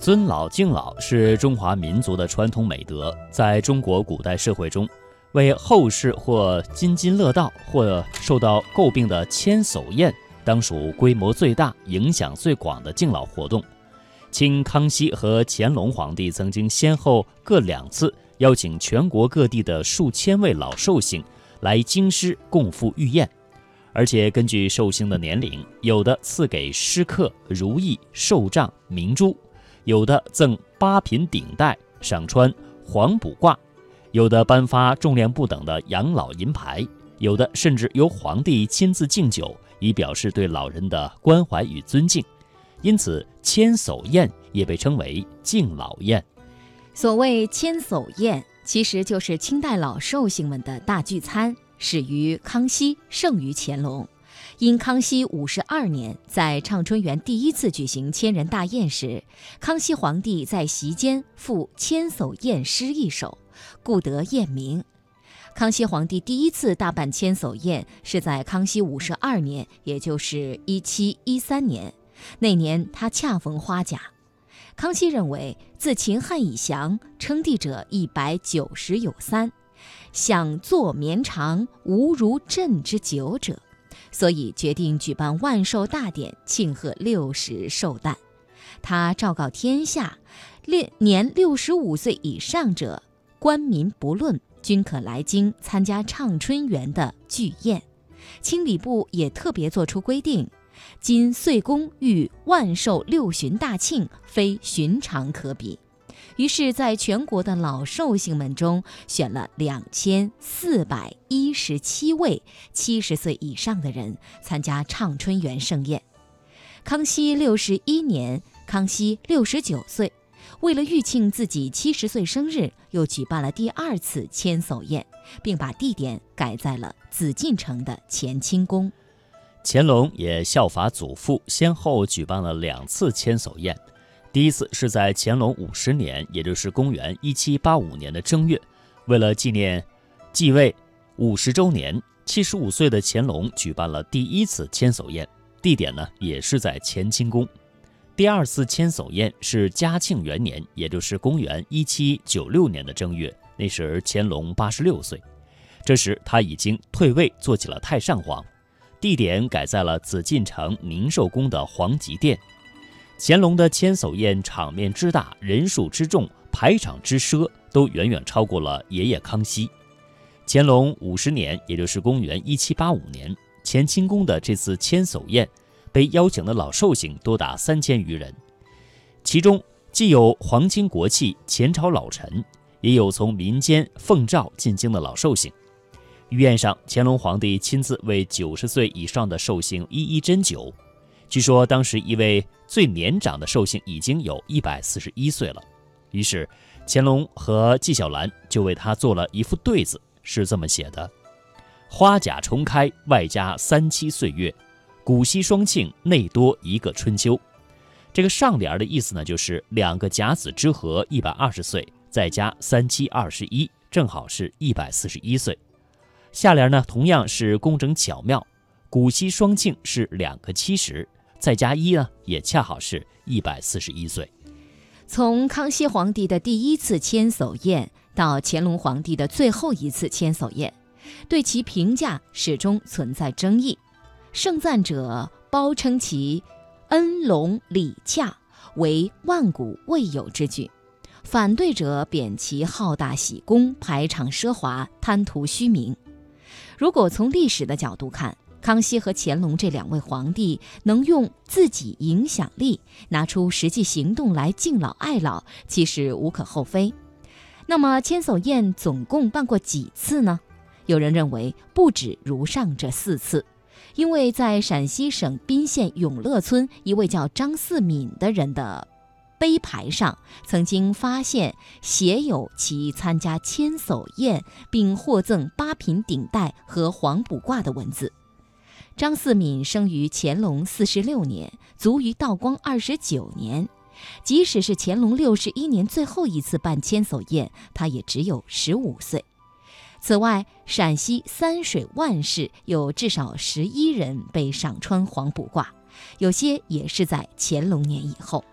尊老敬老是中华民族的传统美德，在中国古代社会中，为后世或津津乐道，或受到诟病的千叟宴，当属规模最大、影响最广的敬老活动。清康熙和乾隆皇帝曾经先后各两次邀请全国各地的数千位老寿星来京师共赴御宴，而且根据寿星的年龄，有的赐给诗客如意、寿杖、明珠。有的赠八品顶戴，赏穿黄卜褂；有的颁发重量不等的养老银牌；有的甚至由皇帝亲自敬酒，以表示对老人的关怀与尊敬。因此，千叟宴也被称为敬老宴。所谓千叟宴，其实就是清代老寿星们的大聚餐，始于康熙，盛于乾隆。因康熙五十二年在畅春园第一次举行千人大宴时，康熙皇帝在席间赋千叟宴诗一首，故得宴名。康熙皇帝第一次大办千叟宴是在康熙五十二年，也就是一七一三年。那年他恰逢花甲。康熙认为，自秦汉以降，称帝者一百九十有三，想坐绵长，无如朕之久者。所以决定举办万寿大典，庆贺六十寿诞。他昭告天下，列年六十五岁以上者，官民不论，均可来京参加畅春园的聚宴。清礼部也特别作出规定：今岁宫遇万寿六旬大庆，非寻常可比。于是，在全国的老寿星们中，选了两千四百一十七位七十岁以上的人参加畅春园盛宴。康熙六十一年，康熙六十九岁，为了预庆自己七十岁生日，又举办了第二次千叟宴，并把地点改在了紫禁城的乾清宫。乾隆也效法祖父，先后举办了两次千叟宴。第一次是在乾隆五十年，也就是公元一七八五年的正月，为了纪念继位五十周年，七十五岁的乾隆举办了第一次千叟宴，地点呢也是在乾清宫。第二次千叟宴是嘉庆元年，也就是公元一七九六年的正月，那时乾隆八十六岁，这时他已经退位，做起了太上皇，地点改在了紫禁城宁寿宫的皇极殿。乾隆的千叟宴场面之大，人数之众，排场之奢，都远远超过了爷爷康熙。乾隆五十年，也就是公元一七八五年，乾清宫的这次千叟宴，被邀请的老寿星多达三千余人，其中既有皇亲国戚、前朝老臣，也有从民间奉诏进京的老寿星。御宴上，乾隆皇帝亲自为九十岁以上的寿星一一斟酒。据说当时一位最年长的寿星已经有一百四十一岁了，于是乾隆和纪晓岚就为他做了一副对子，是这么写的：“花甲重开，外加三七岁月，古稀双庆，内多一个春秋。”这个上联的意思呢，就是两个甲子之和，一百二十岁，再加三七二十一，正好是一百四十一岁。下联呢，同样是工整巧妙，“古稀双庆”是两个七十。再加一呢，也恰好是一百四十一岁。从康熙皇帝的第一次千叟宴到乾隆皇帝的最后一次千叟宴，对其评价始终存在争议。盛赞者褒称其恩隆礼洽，为万古未有之举；反对者贬其好大喜功，排场奢华，贪图虚名。如果从历史的角度看，康熙和乾隆这两位皇帝能用自己影响力拿出实际行动来敬老爱老，其实无可厚非。那么千叟宴总共办过几次呢？有人认为不止如上这四次，因为在陕西省彬县永乐村一位叫张四敏的人的碑牌上，曾经发现写有其参加千叟宴并获赠八品顶戴和黄卜褂的文字。张四敏生于乾隆四十六年，卒于道光二十九年。即使是乾隆六十一年最后一次办千叟宴，他也只有十五岁。此外，陕西三水万氏有至少十一人被赏穿黄卜褂，有些也是在乾隆年以后。